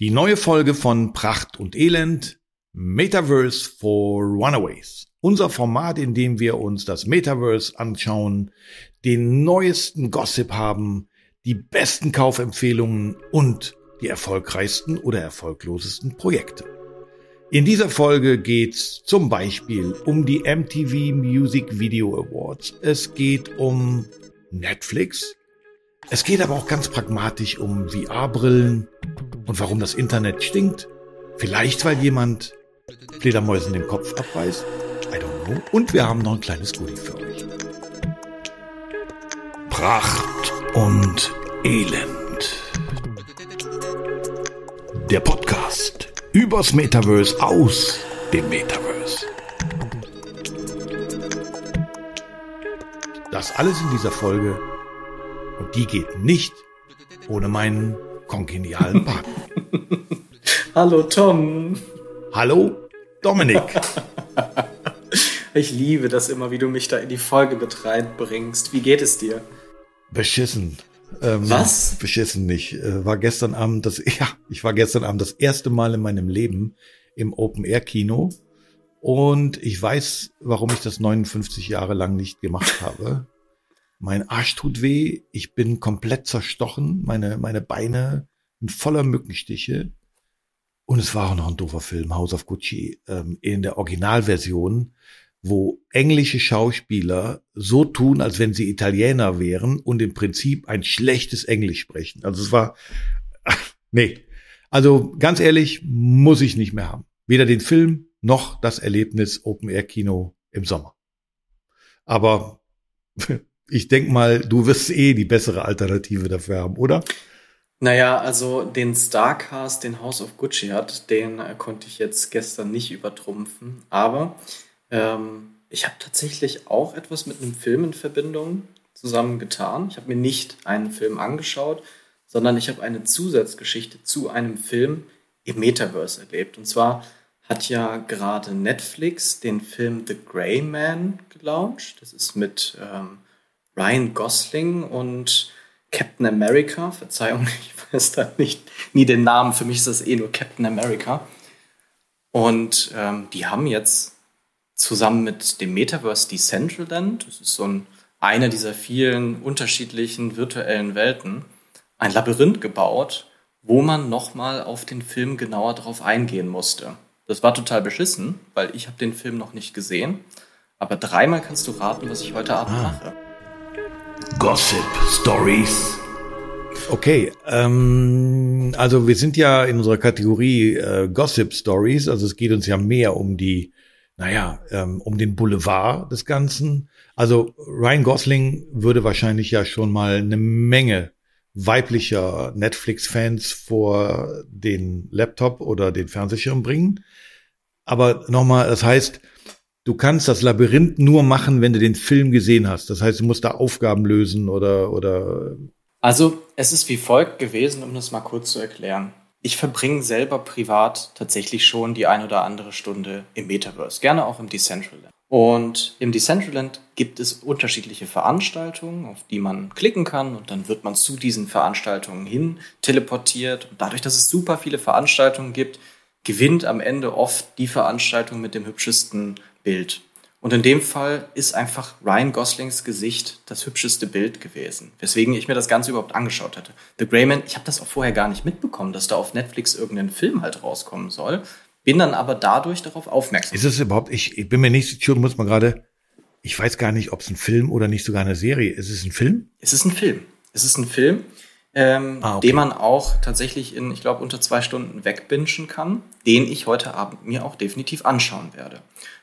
Die neue Folge von Pracht und Elend, Metaverse for Runaways. Unser Format, in dem wir uns das Metaverse anschauen, den neuesten Gossip haben, die besten Kaufempfehlungen und die erfolgreichsten oder erfolglosesten Projekte. In dieser Folge geht's zum Beispiel um die MTV Music Video Awards. Es geht um Netflix. Es geht aber auch ganz pragmatisch um VR-Brillen und warum das Internet stinkt. Vielleicht, weil jemand Fledermäusen den Kopf abreißt. I don't know. Und wir haben noch ein kleines Goodie für euch. Pracht und Elend. Der Podcast übers Metaverse aus dem Metaverse. Das alles in dieser Folge und die geht nicht ohne meinen kongenialen Partner. Hallo Tom. Hallo Dominik. Ich liebe das immer, wie du mich da in die Folge mit reinbringst. Wie geht es dir? Beschissen. Ähm, Was? Beschissen nicht. Äh, war gestern Abend das, ja, ich war gestern Abend das erste Mal in meinem Leben im Open Air Kino. Und ich weiß, warum ich das 59 Jahre lang nicht gemacht habe. Mein Arsch tut weh. Ich bin komplett zerstochen. Meine, meine Beine sind voller Mückenstiche. Und es war auch noch ein doofer Film, House of Gucci, ähm, in der Originalversion wo englische Schauspieler so tun, als wenn sie Italiener wären und im Prinzip ein schlechtes Englisch sprechen. Also es war, nee. Also ganz ehrlich, muss ich nicht mehr haben. Weder den Film noch das Erlebnis Open Air Kino im Sommer. Aber ich denk mal, du wirst eh die bessere Alternative dafür haben, oder? Naja, also den Starcast, den House of Gucci hat, den äh, konnte ich jetzt gestern nicht übertrumpfen. Aber ähm, ich habe tatsächlich auch etwas mit einem Film in Verbindung zusammengetan. Ich habe mir nicht einen Film angeschaut, sondern ich habe eine Zusatzgeschichte zu einem Film im Metaverse erlebt. Und zwar hat ja gerade Netflix den Film The Grey Man gelauncht. Das ist mit ähm, Ryan Gosling und Captain America. Verzeihung, ich weiß da nicht nie den Namen. Für mich ist das eh nur Captain America. Und ähm, die haben jetzt zusammen mit dem Metaverse Decentraland, das ist so ein, eine dieser vielen unterschiedlichen virtuellen Welten, ein Labyrinth gebaut, wo man nochmal auf den Film genauer drauf eingehen musste. Das war total beschissen, weil ich habe den Film noch nicht gesehen. Aber dreimal kannst du raten, was ich heute Abend ah. mache. Gossip Stories. Okay, ähm, also wir sind ja in unserer Kategorie äh, Gossip Stories, also es geht uns ja mehr um die naja, ähm, um den Boulevard des Ganzen. Also Ryan Gosling würde wahrscheinlich ja schon mal eine Menge weiblicher Netflix-Fans vor den Laptop oder den Fernsehschirm bringen. Aber nochmal, das heißt, du kannst das Labyrinth nur machen, wenn du den Film gesehen hast. Das heißt, du musst da Aufgaben lösen oder, oder. Also, es ist wie folgt gewesen, um das mal kurz zu erklären ich verbringe selber privat tatsächlich schon die ein oder andere Stunde im Metaverse, gerne auch im Decentraland. Und im Decentraland gibt es unterschiedliche Veranstaltungen, auf die man klicken kann und dann wird man zu diesen Veranstaltungen hin teleportiert. Und dadurch, dass es super viele Veranstaltungen gibt, gewinnt am Ende oft die Veranstaltung mit dem hübschesten Bild. Und in dem Fall ist einfach Ryan Goslings Gesicht das hübscheste Bild gewesen, weswegen ich mir das Ganze überhaupt angeschaut hatte. The Greyman, ich habe das auch vorher gar nicht mitbekommen, dass da auf Netflix irgendein Film halt rauskommen soll, bin dann aber dadurch darauf aufmerksam. Ist es überhaupt, ich, ich bin mir nicht sicher, muss man gerade, ich weiß gar nicht, ob es ein Film oder nicht sogar eine Serie ist. Ist es ein Film? Es ist ein Film. Es ist ein Film, ähm, ah, okay. den man auch tatsächlich in, ich glaube, unter zwei Stunden wegbingen kann, den ich heute Abend mir auch definitiv anschauen werde.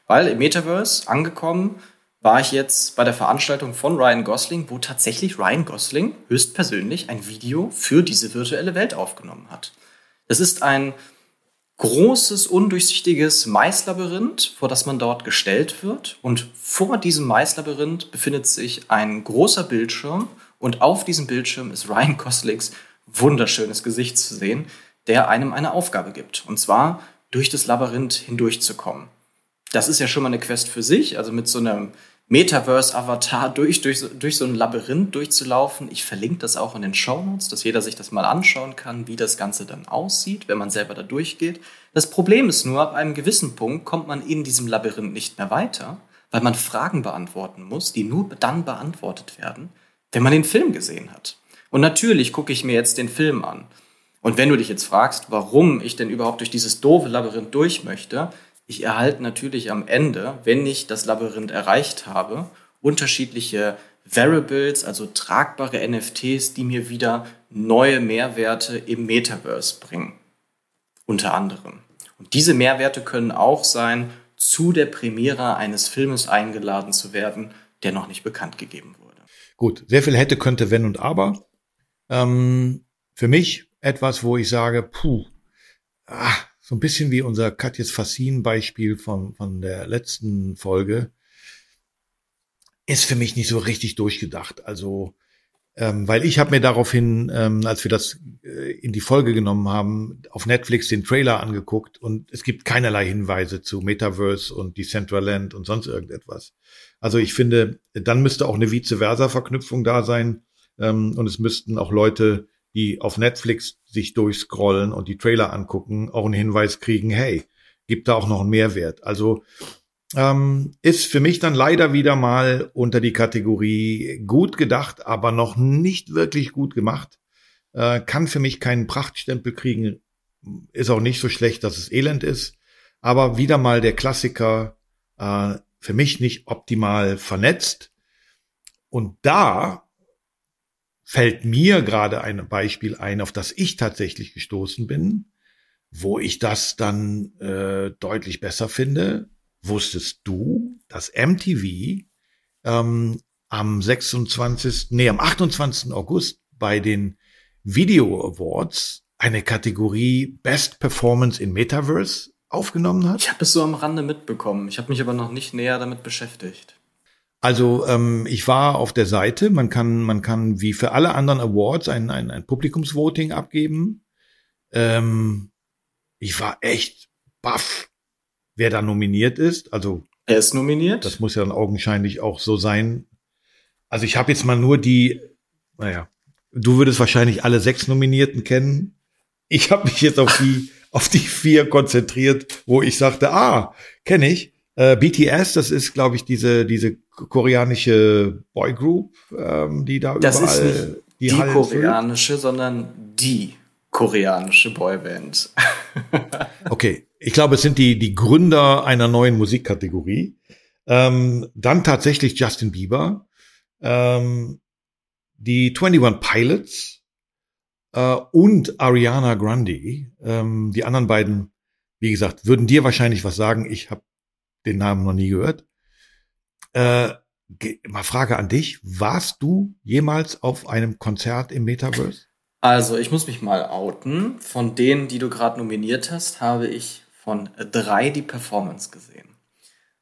Weil im Metaverse angekommen war ich jetzt bei der Veranstaltung von Ryan Gosling, wo tatsächlich Ryan Gosling höchstpersönlich ein Video für diese virtuelle Welt aufgenommen hat. Es ist ein großes, undurchsichtiges Maislabyrinth, vor das man dort gestellt wird. Und vor diesem Maislabyrinth befindet sich ein großer Bildschirm. Und auf diesem Bildschirm ist Ryan Goslings wunderschönes Gesicht zu sehen, der einem eine Aufgabe gibt. Und zwar durch das Labyrinth hindurchzukommen das ist ja schon mal eine Quest für sich. Also mit so einem Metaverse-Avatar durch, durch, durch so ein Labyrinth durchzulaufen. Ich verlinke das auch in den Show Notes, dass jeder sich das mal anschauen kann, wie das Ganze dann aussieht, wenn man selber da durchgeht. Das Problem ist nur, ab einem gewissen Punkt kommt man in diesem Labyrinth nicht mehr weiter, weil man Fragen beantworten muss, die nur dann beantwortet werden, wenn man den Film gesehen hat. Und natürlich gucke ich mir jetzt den Film an. Und wenn du dich jetzt fragst, warum ich denn überhaupt durch dieses doofe Labyrinth durch möchte, ich erhalte natürlich am Ende, wenn ich das Labyrinth erreicht habe, unterschiedliche Variables, also tragbare NFTs, die mir wieder neue Mehrwerte im Metaverse bringen. Unter anderem. Und diese Mehrwerte können auch sein, zu der Premiere eines Filmes eingeladen zu werden, der noch nicht bekannt gegeben wurde. Gut, sehr viel hätte, könnte, wenn und aber. Ähm, für mich etwas, wo ich sage, puh, ah, so ein bisschen wie unser Katjes Fassin Beispiel von, von der letzten Folge, ist für mich nicht so richtig durchgedacht. Also, ähm, weil ich habe mir daraufhin, ähm, als wir das äh, in die Folge genommen haben, auf Netflix den Trailer angeguckt und es gibt keinerlei Hinweise zu Metaverse und Decentraland und sonst irgendetwas. Also ich finde, dann müsste auch eine vice versa Verknüpfung da sein ähm, und es müssten auch Leute die auf Netflix sich durchscrollen und die Trailer angucken, auch einen Hinweis kriegen, hey, gibt da auch noch einen Mehrwert. Also ähm, ist für mich dann leider wieder mal unter die Kategorie gut gedacht, aber noch nicht wirklich gut gemacht. Äh, kann für mich keinen Prachtstempel kriegen. Ist auch nicht so schlecht, dass es elend ist. Aber wieder mal der Klassiker, äh, für mich nicht optimal vernetzt. Und da fällt mir gerade ein Beispiel ein, auf das ich tatsächlich gestoßen bin, wo ich das dann äh, deutlich besser finde. Wusstest du, dass MTV ähm, am 26., nee, am 28. August bei den Video Awards eine Kategorie Best Performance in Metaverse aufgenommen hat? Ich habe es so am Rande mitbekommen. Ich habe mich aber noch nicht näher damit beschäftigt. Also ähm, ich war auf der Seite, man kann, man kann wie für alle anderen Awards ein, ein, ein Publikumsvoting abgeben. Ähm, ich war echt baff, wer da nominiert ist. Also er ist nominiert. Das muss ja dann augenscheinlich auch so sein. Also ich habe jetzt mal nur die, naja, du würdest wahrscheinlich alle sechs Nominierten kennen. Ich habe mich jetzt auf die, auf die vier konzentriert, wo ich sagte, ah, kenne ich. Äh, BTS, das ist, glaube ich, diese, diese koreanische Boygroup, ähm, die da das überall ist nicht die, die koreanische, sondern die koreanische Boyband. okay, ich glaube, es sind die, die Gründer einer neuen Musikkategorie. Ähm, dann tatsächlich Justin Bieber, ähm, die 21 Pilots äh, und Ariana Grande. Ähm, die anderen beiden, wie gesagt, würden dir wahrscheinlich was sagen. Ich habe den Namen noch nie gehört. Äh, mal Frage an dich. Warst du jemals auf einem Konzert im Metaverse? Also, ich muss mich mal outen. Von denen, die du gerade nominiert hast, habe ich von drei die Performance gesehen.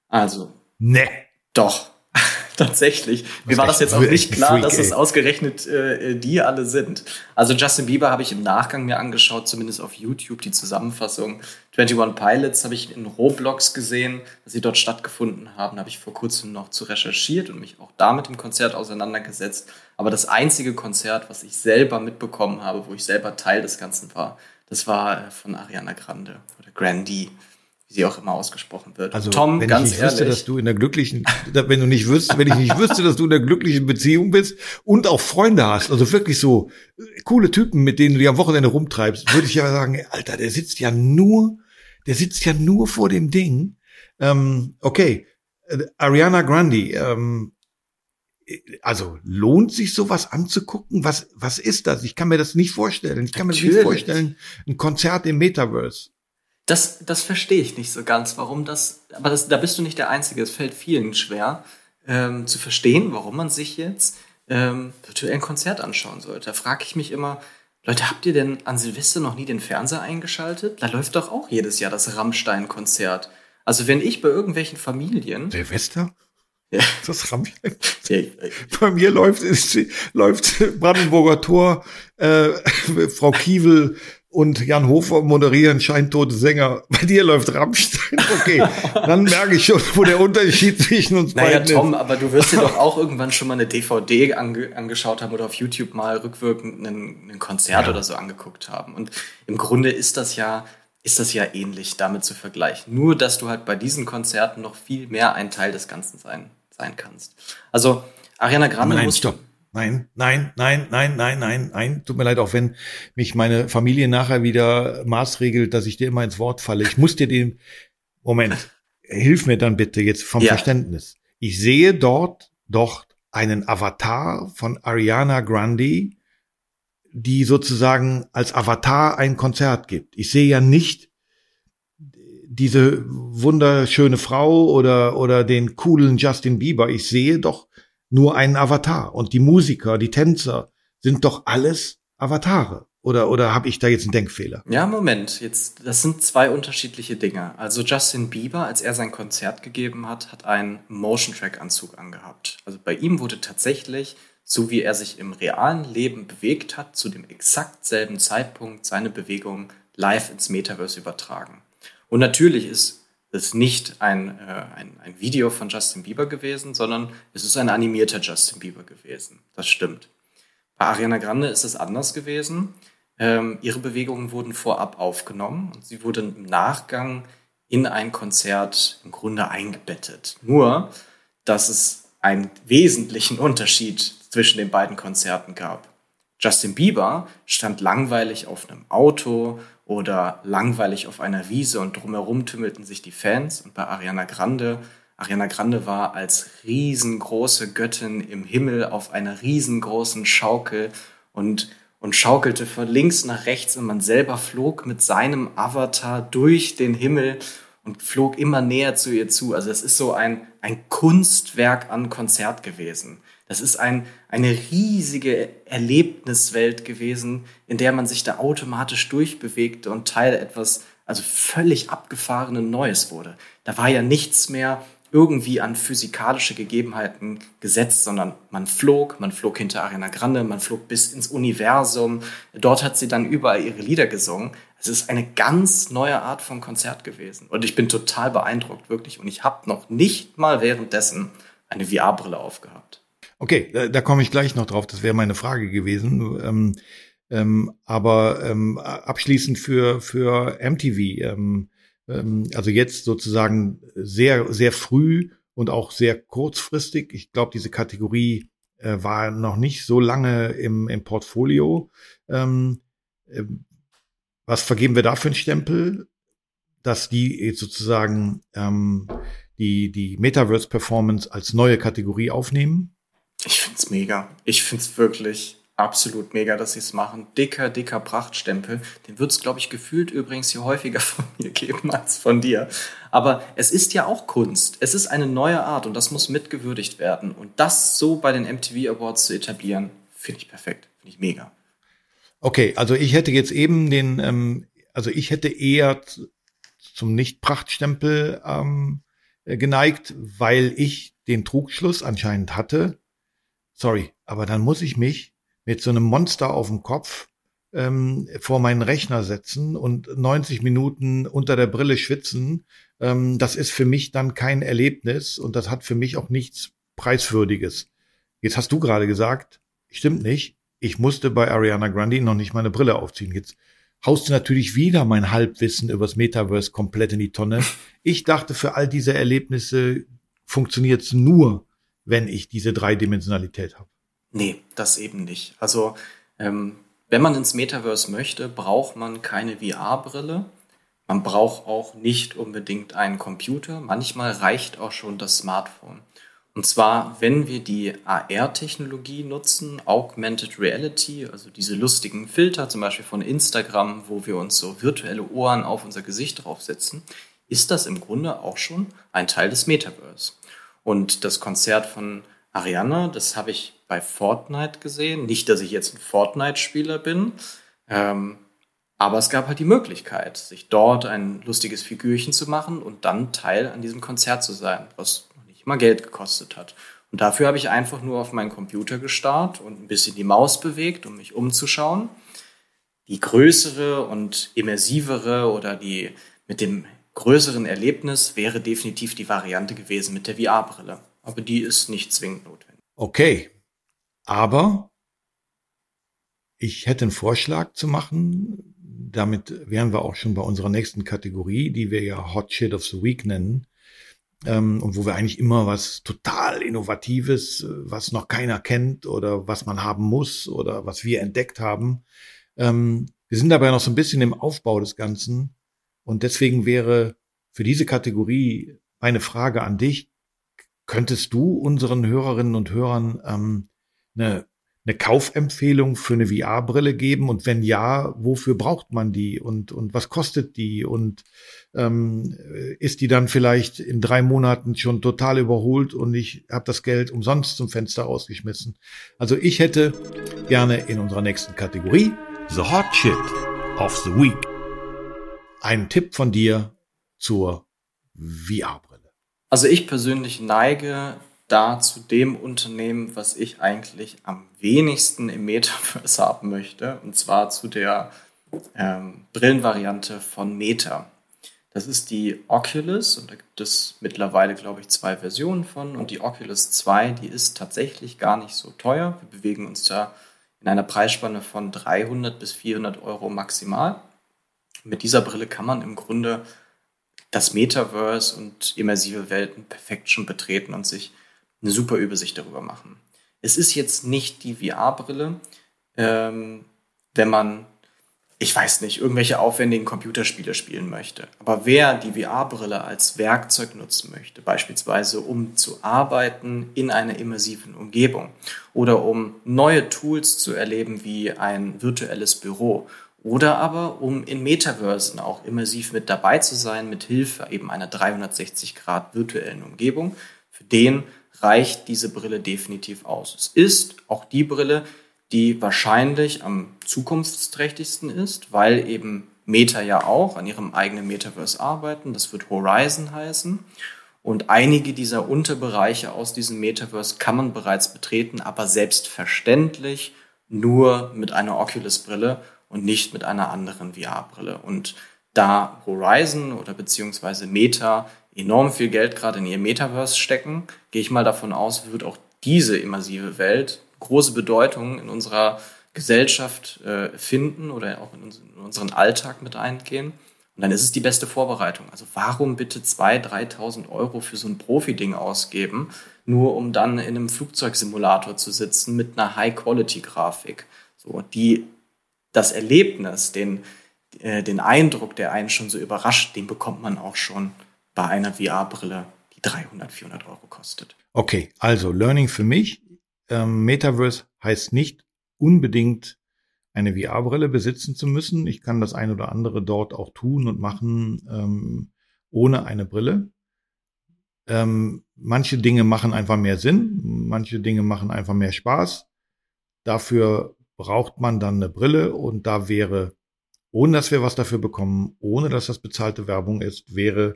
Also. Ne. Doch. Tatsächlich. Mir war das jetzt auch nicht klar, Freak, dass es ausgerechnet äh, die alle sind. Also Justin Bieber habe ich im Nachgang mir angeschaut, zumindest auf YouTube, die Zusammenfassung. 21 Pilots habe ich in Roblox gesehen, dass sie dort stattgefunden haben. Da habe ich vor kurzem noch zu recherchiert und mich auch da mit dem Konzert auseinandergesetzt. Aber das einzige Konzert, was ich selber mitbekommen habe, wo ich selber Teil des Ganzen war, das war äh, von Ariana Grande oder Grandee wie sie auch immer ausgesprochen wird. Also Tom, wenn ganz ich nicht ehrlich, wüsste, dass du in der glücklichen, wenn du nicht wüsst, wenn ich nicht wüsste, dass du in der glücklichen Beziehung bist und auch Freunde hast, also wirklich so äh, coole Typen, mit denen du die am Wochenende rumtreibst, würde ich ja sagen, Alter, der sitzt ja nur, der sitzt ja nur vor dem Ding. Ähm, okay, äh, Ariana Grande, ähm, also lohnt sich sowas anzugucken? Was, was ist das? Ich kann mir das nicht vorstellen. Ich kann Natürlich. mir das nicht vorstellen. Ein Konzert im Metaverse. Das, das verstehe ich nicht so ganz, warum das, aber das, da bist du nicht der Einzige. Es fällt vielen schwer ähm, zu verstehen, warum man sich jetzt ähm, virtuell ein Konzert anschauen sollte. Da frage ich mich immer, Leute, habt ihr denn an Silvester noch nie den Fernseher eingeschaltet? Da läuft doch auch jedes Jahr das Rammstein-Konzert. Also wenn ich bei irgendwelchen Familien. Silvester? Ja. Das Rammstein. Ja, bei mir läuft, läuft Brandenburger Tor, äh, Frau Kiewel und Jan Hofer moderieren scheintote Sänger. Bei dir läuft Rammstein. Okay, dann merke ich schon, wo der Unterschied zwischen uns naja, beiden Tom, ist. aber du wirst dir doch auch irgendwann schon mal eine DVD ange angeschaut haben oder auf YouTube mal rückwirkend ein, Konzert oder so angeguckt haben. Und im Grunde ist das ja, ist das ja ähnlich damit zu vergleichen. Nur, dass du halt bei diesen Konzerten noch viel mehr ein Teil des Ganzen sein, sein kannst. Also, Ariana Grande Nein, muss stopp. Nein, nein, nein, nein, nein, nein, nein. Tut mir leid, auch wenn mich meine Familie nachher wieder maßregelt, dass ich dir immer ins Wort falle. Ich muss dir den Moment. Hilf mir dann bitte jetzt vom Ja. Verständnis. Ich sehe dort doch einen Avatar von Ariana Grande, die sozusagen als Avatar ein Konzert gibt. Ich sehe ja nicht diese wunderschöne Frau oder, oder den coolen Justin Bieber. Ich sehe doch nur einen Avatar. Und die Musiker, die Tänzer sind doch alles Avatare. Oder, oder habe ich da jetzt einen Denkfehler? Ja, Moment, jetzt, das sind zwei unterschiedliche Dinge. Also Justin Bieber, als er sein Konzert gegeben hat, hat einen Motion-Track-Anzug angehabt. Also bei ihm wurde tatsächlich, so wie er sich im realen Leben bewegt hat, zu dem exakt selben Zeitpunkt seine Bewegung live ins Metaverse übertragen. Und natürlich ist es nicht ein, äh, ein, ein Video von Justin Bieber gewesen, sondern es ist ein animierter Justin Bieber gewesen. Das stimmt. Bei Ariana Grande ist es anders gewesen. Ähm, ihre Bewegungen wurden vorab aufgenommen und sie wurde im Nachgang in ein Konzert im Grunde eingebettet. Nur, dass es einen wesentlichen Unterschied zwischen den beiden Konzerten gab. Justin Bieber stand langweilig auf einem Auto oder langweilig auf einer Wiese und drumherum tümmelten sich die Fans. Und bei Ariana Grande, Ariana Grande war als riesengroße Göttin im Himmel auf einer riesengroßen Schaukel und, und schaukelte von links nach rechts und man selber flog mit seinem Avatar durch den Himmel und flog immer näher zu ihr zu. Also es ist so ein, ein Kunstwerk an Konzert gewesen. Das ist ein, eine riesige Erlebniswelt gewesen, in der man sich da automatisch durchbewegte und Teil etwas, also völlig abgefahrenen Neues wurde. Da war ja nichts mehr irgendwie an physikalische Gegebenheiten gesetzt, sondern man flog, man flog hinter Ariana Grande, man flog bis ins Universum. Dort hat sie dann überall ihre Lieder gesungen. Es ist eine ganz neue Art von Konzert gewesen. Und ich bin total beeindruckt, wirklich. Und ich habe noch nicht mal währenddessen eine VR-Brille aufgehabt. Okay, da, da komme ich gleich noch drauf. Das wäre meine Frage gewesen. Ähm, ähm, aber ähm, abschließend für für MTV, ähm, ähm, also jetzt sozusagen sehr sehr früh und auch sehr kurzfristig. Ich glaube, diese Kategorie äh, war noch nicht so lange im, im Portfolio. Ähm, äh, was vergeben wir da für einen Stempel, dass die jetzt sozusagen die die Metaverse Performance als neue Kategorie aufnehmen? Ich find's mega. Ich find's wirklich absolut mega, dass sie es machen. Dicker, dicker Prachtstempel. Den wird's, glaube ich, gefühlt übrigens hier häufiger von mir geben als von dir. Aber es ist ja auch Kunst. Es ist eine neue Art und das muss mitgewürdigt werden. Und das so bei den MTV Awards zu etablieren, finde ich perfekt. Finde ich mega. Okay, also ich hätte jetzt eben den, ähm, also ich hätte eher zum Nicht-Prachtstempel ähm, äh, geneigt, weil ich den Trugschluss anscheinend hatte. Sorry, aber dann muss ich mich mit so einem Monster auf dem Kopf ähm, vor meinen Rechner setzen und 90 Minuten unter der Brille schwitzen. Ähm, das ist für mich dann kein Erlebnis und das hat für mich auch nichts Preiswürdiges. Jetzt hast du gerade gesagt, stimmt nicht. Ich musste bei Ariana Grande noch nicht meine Brille aufziehen. Jetzt haust du natürlich wieder mein Halbwissen übers Metaverse komplett in die Tonne. Ich dachte, für all diese Erlebnisse funktioniert es nur, wenn ich diese Dreidimensionalität habe. Nee, das eben nicht. Also, ähm, wenn man ins Metaverse möchte, braucht man keine VR-Brille. Man braucht auch nicht unbedingt einen Computer. Manchmal reicht auch schon das Smartphone. Und zwar, wenn wir die AR-Technologie nutzen, Augmented Reality, also diese lustigen Filter, zum Beispiel von Instagram, wo wir uns so virtuelle Ohren auf unser Gesicht draufsetzen, ist das im Grunde auch schon ein Teil des Metaverse. Und das Konzert von Ariana, das habe ich bei Fortnite gesehen. Nicht, dass ich jetzt ein Fortnite-Spieler bin, ähm, aber es gab halt die Möglichkeit, sich dort ein lustiges Figürchen zu machen und dann Teil an diesem Konzert zu sein, was nicht mal Geld gekostet hat. Und dafür habe ich einfach nur auf meinen Computer gestarrt und ein bisschen die Maus bewegt, um mich umzuschauen. die größere und immersivere oder die mit dem größeren Erlebnis wäre definitiv die Variante gewesen mit der VR-Brille. Aber die ist nicht zwingend notwendig. Okay. Aber ich hätte einen Vorschlag zu machen. Damit wären wir auch schon bei unserer nächsten Kategorie, die wir ja Hot Shit of the Week nennen. Ähm, und wo wir eigentlich immer was total Innovatives, was noch keiner kennt oder was man haben muss oder was wir entdeckt haben. Ähm, wir sind dabei noch so ein bisschen im Aufbau des Ganzen. Und deswegen wäre für diese Kategorie meine Frage an dich. Könntest du unseren Hörerinnen und Hörern ähm, eine, eine Kaufempfehlung für eine VR-Brille geben? Und wenn ja, wofür braucht man die? Und, und was kostet die? Und ähm, ist die dann vielleicht in drei Monaten schon total überholt und ich habe das Geld umsonst zum Fenster ausgeschmissen? Also ich hätte gerne in unserer nächsten Kategorie The Hot Shit of the Week einen Tipp von dir zur VR-Brille. Also ich persönlich neige da zu dem Unternehmen, was ich eigentlich am wenigsten im Metaverse haben möchte, und zwar zu der ähm, Brillenvariante von Meta. Das ist die Oculus und da gibt es mittlerweile, glaube ich, zwei Versionen von. Und die Oculus 2, die ist tatsächlich gar nicht so teuer. Wir bewegen uns da in einer Preisspanne von 300 bis 400 Euro maximal. Mit dieser Brille kann man im Grunde das Metaverse und immersive Welten perfekt schon betreten und sich eine super Übersicht darüber machen. Es ist jetzt nicht die VR-Brille, ähm, wenn man, ich weiß nicht, irgendwelche aufwendigen Computerspiele spielen möchte. Aber wer die VR-Brille als Werkzeug nutzen möchte, beispielsweise um zu arbeiten in einer immersiven Umgebung oder um neue Tools zu erleben wie ein virtuelles Büro oder aber um in Metaversen auch immersiv mit dabei zu sein, mit Hilfe eben einer 360 Grad virtuellen Umgebung. Für den reicht diese Brille definitiv aus. Es ist auch die Brille, die wahrscheinlich am zukunftsträchtigsten ist, weil eben Meta ja auch an ihrem eigenen Metaverse arbeiten. Das wird Horizon heißen. Und einige dieser Unterbereiche aus diesem Metaverse kann man bereits betreten, aber selbstverständlich nur mit einer Oculus-Brille und nicht mit einer anderen VR-Brille. Und da Horizon oder beziehungsweise Meta enorm viel Geld gerade in ihr Metaverse stecken, gehe ich mal davon aus, wird auch diese immersive Welt große Bedeutung in unserer Gesellschaft äh, finden oder auch in, uns, in, unseren Alltag mit eingehen. Und dann ist es die beste Vorbereitung. Also warum bitte 2.000, 3.000 Euro für so ein Profi-Ding ausgeben, nur um dann in einem Flugzeugsimulator zu sitzen mit einer High-Quality-Grafik? So, die das Erlebnis, den, äh, den Eindruck, der einen schon so überrascht, den bekommt man auch schon bei einer VR-Brille, die 300, 400 Euro kostet. Okay, also Learning für mich. Ähm, Metaverse heißt nicht unbedingt eine VR-Brille besitzen zu müssen. Ich kann das ein oder andere dort auch tun und machen ähm, ohne eine Brille. Ähm, manche Dinge machen einfach mehr Sinn, manche Dinge machen einfach mehr Spaß. Dafür braucht man dann eine Brille und da wäre, ohne dass wir was dafür bekommen, ohne dass das bezahlte Werbung ist, wäre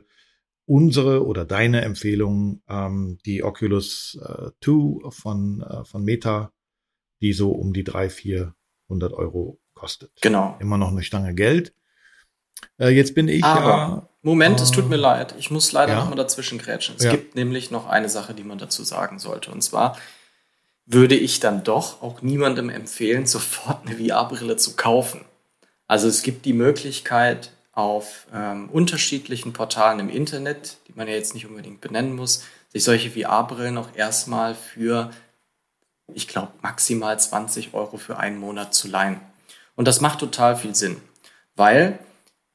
unsere oder deine Empfehlung ähm, die Oculus äh, 2 von, äh, von Meta, die so um die drei, 400 Euro kostet. Genau. Immer noch eine Stange Geld. Äh, jetzt bin ich Aber, ja. Moment, es tut mir leid. Ich muss leider Ja. noch mal dazwischen grätschen. Es Ja. gibt nämlich noch eine Sache, die man dazu sagen sollte. Und zwar würde ich dann doch auch niemandem empfehlen, sofort eine VR-Brille zu kaufen. Also es gibt die Möglichkeit, auf ähm, unterschiedlichen Portalen im Internet, die man ja jetzt nicht unbedingt benennen muss, sich solche VR-Brillen auch erstmal für, ich glaube, maximal 20 Euro für einen Monat zu leihen. Und das macht total viel Sinn, weil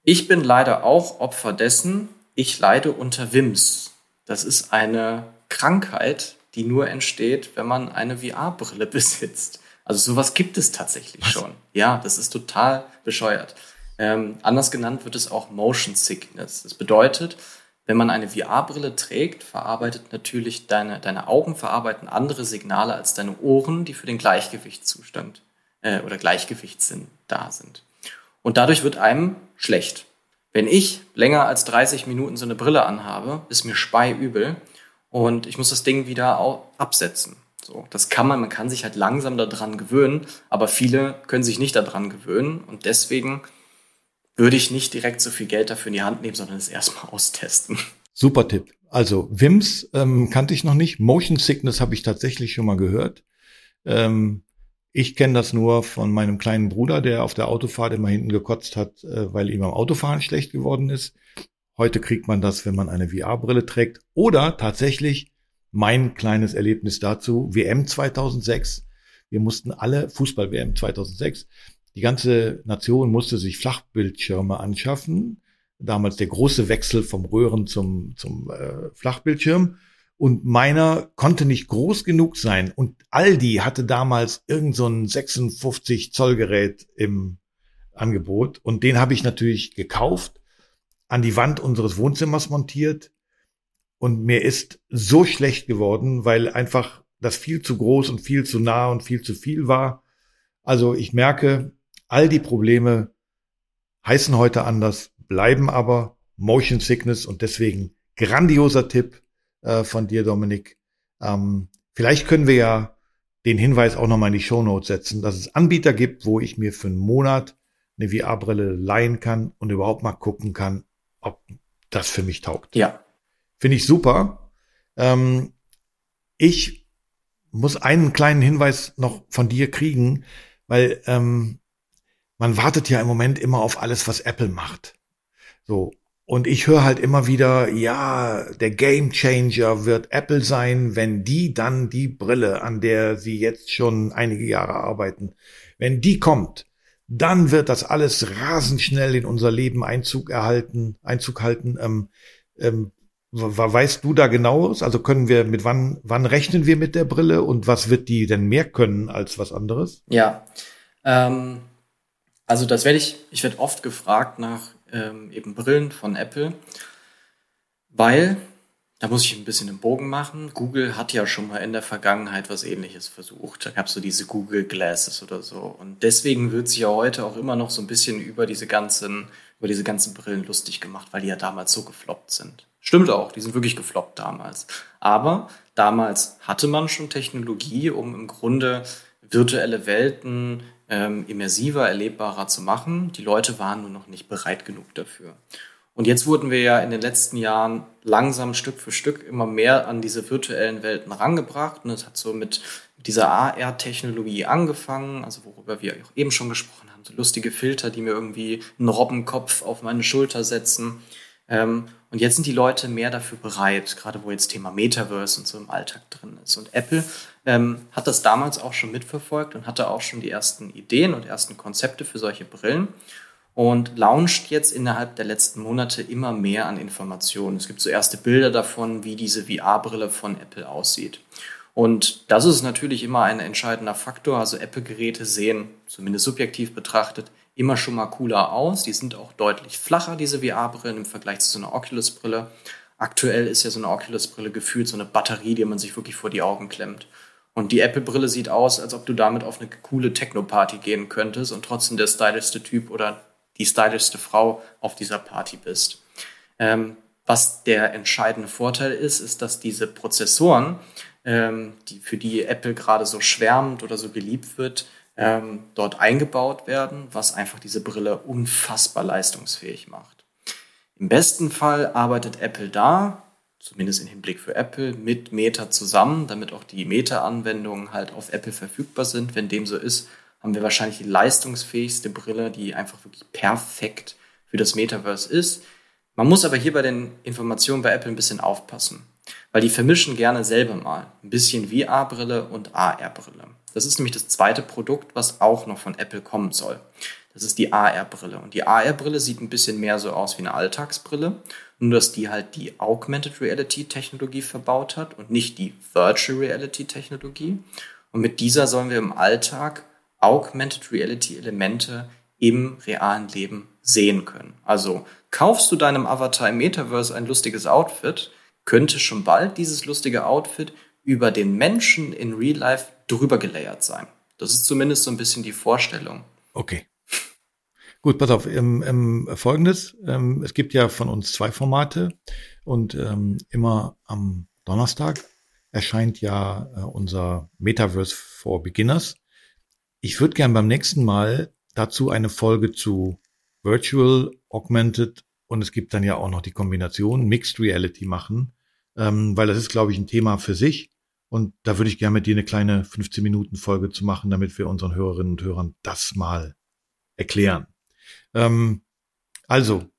ich bin leider auch Opfer dessen, ich leide unter WIMS. Das ist eine Krankheit, die nur entsteht, wenn man eine VR-Brille besitzt. Also sowas gibt es tatsächlich Was? schon. Ja, das ist total bescheuert. Ähm, anders genannt wird es auch Motion Sickness. Das bedeutet, wenn man eine VR-Brille trägt, verarbeitet natürlich deine, deine Augen verarbeiten andere Signale als deine Ohren, die für den Gleichgewichtszustand äh, oder Gleichgewichtssinn da sind. Und dadurch wird einem schlecht. Wenn ich länger als 30 Minuten so eine Brille anhabe, ist mir speiübel und ich muss das Ding wieder absetzen. So, das kann man, man kann sich halt langsam daran gewöhnen, aber viele können sich nicht daran gewöhnen und deswegen würde ich nicht direkt so viel Geld dafür in die Hand nehmen, sondern es erstmal austesten. Super Tipp. Also Wims ähm, kannte ich noch nicht. Motion Sickness habe ich tatsächlich schon mal gehört. Ähm, ich kenne das nur von meinem kleinen Bruder, der auf der Autofahrt immer hinten gekotzt hat, äh, weil ihm am Autofahren schlecht geworden ist. Heute kriegt man das, wenn man eine VR-Brille trägt. Oder tatsächlich mein kleines Erlebnis dazu, WM 2006. Wir mussten alle, Fußball-WM 2006, die ganze Nation musste sich Flachbildschirme anschaffen. Damals der große Wechsel vom Röhren zum, zum äh, Flachbildschirm. Und meiner konnte nicht groß genug sein. Und Aldi hatte damals irgend so ein 56 Zoll Gerät im Angebot. Und den habe ich natürlich gekauft, an die Wand unseres Wohnzimmers montiert. Und mir ist so schlecht geworden, weil einfach das viel zu groß und viel zu nah und viel zu viel war. Also ich merke, all die Probleme heißen heute anders, bleiben aber Motion Sickness und deswegen grandioser Tipp äh, von dir, Dominik. Ähm, vielleicht können wir ja den Hinweis auch nochmal in die Show Notes setzen, dass es Anbieter gibt, wo ich mir für einen Monat eine VR-Brille leihen kann und überhaupt mal gucken kann, ob das für mich taugt. Ja. Finde ich super. Ähm, ich muss einen kleinen Hinweis noch von dir kriegen, weil ähm, man wartet ja im Moment immer auf alles, was Apple macht. So, und ich höre halt immer wieder, ja, der Game Changer wird Apple sein, wenn die dann die Brille, an der sie jetzt schon einige Jahre arbeiten, wenn die kommt, dann wird das alles rasend schnell in unser Leben Einzug erhalten, Einzug halten. Ähm, ähm, weißt du da genaueres? Also können wir mit wann, wann rechnen wir mit der Brille und was wird die denn mehr können als was anderes? Ja, ähm, also das werde ich, ich werde oft gefragt nach ähm, eben Brillen von Apple, weil, da muss ich ein bisschen den Bogen machen, Google hat ja schon mal in der Vergangenheit was ähnliches versucht. Da gab es so diese Google Glasses oder so. Und deswegen wird sich ja heute auch immer noch so ein bisschen über diese ganzen, über diese ganzen Brillen lustig gemacht, weil die ja damals so gefloppt sind. Stimmt auch, die sind wirklich gefloppt damals. Aber damals hatte man schon Technologie, um im Grunde virtuelle Welten ähm, immersiver, erlebbarer zu machen. Die Leute waren nur noch nicht bereit genug dafür. Und jetzt wurden wir ja in den letzten Jahren langsam Stück für Stück immer mehr an diese virtuellen Welten rangebracht. Und es hat so mit dieser AR-Technologie angefangen, also worüber wir auch eben schon gesprochen haben, so lustige Filter, die mir irgendwie einen Robbenkopf auf meine Schulter setzen. Ähm, und jetzt sind die Leute mehr dafür bereit, gerade wo jetzt Thema Metaverse und so im Alltag drin ist. Und Apple ähm, hat das damals auch schon mitverfolgt und hatte auch schon die ersten Ideen und ersten Konzepte für solche Brillen und launcht jetzt innerhalb der letzten Monate immer mehr an Informationen. Es gibt so erste Bilder davon, wie diese VR-Brille von Apple aussieht. Und das ist natürlich immer ein entscheidender Faktor. Also Apple-Geräte sehen, zumindest subjektiv betrachtet, immer schon mal cooler aus. Die sind auch deutlich flacher, diese VR-Brillen, im Vergleich zu so einer Oculus-Brille. Aktuell ist ja so eine Oculus-Brille gefühlt so eine Batterie, die man sich wirklich vor die Augen klemmt. Und die Apple-Brille sieht aus, als ob du damit auf eine coole Techno-Party gehen könntest und trotzdem der stylischste Typ oder die stylischste Frau auf dieser Party bist. Ähm, was der entscheidende Vorteil ist, ist, dass diese Prozessoren, ähm, die, für die Apple gerade so schwärmt oder so geliebt wird, ähm, dort eingebaut werden, was einfach diese Brille unfassbar leistungsfähig macht. Im besten Fall arbeitet Apple da, zumindest im Hinblick für Apple, mit Meta zusammen, damit auch die Meta-Anwendungen halt auf Apple verfügbar sind. Wenn dem so ist, haben wir wahrscheinlich die leistungsfähigste Brille, die einfach wirklich perfekt für das Metaverse ist. Man muss aber hier bei den Informationen bei Apple ein bisschen aufpassen, weil die vermischen gerne selber mal ein bisschen VR-Brille und AR-Brille. Das ist nämlich das zweite Produkt, was auch noch von Apple kommen soll. Das ist die AR-Brille. Und die AR-Brille sieht ein bisschen mehr so aus wie eine Alltagsbrille, nur dass die halt die Augmented Reality Technologie verbaut hat und nicht die Virtual Reality Technologie. Und mit dieser sollen wir im Alltag Augmented Reality Elemente im realen Leben sehen können. Also kaufst du deinem Avatar im Metaverse ein lustiges Outfit, könnte schon bald dieses lustige Outfit über den Menschen in Real Life drüber gelayert sein. Das ist zumindest so ein bisschen die Vorstellung. Okay. Gut, pass auf, ähm, ähm, folgendes. Ähm, es gibt ja von uns zwei Formate und ähm, immer am Donnerstag erscheint ja äh, unser Metaverse for Beginners. Ich würde gern beim nächsten Mal dazu eine Folge zu Virtual, Augmented und es gibt dann ja auch noch die Kombination Mixed Reality machen, ähm, weil das ist, glaube ich, ein Thema für sich. Und da würde ich gerne mit dir eine kleine 15 Minuten Folge zu machen, damit wir unseren Hörerinnen und Hörern das mal erklären. Ähm, also,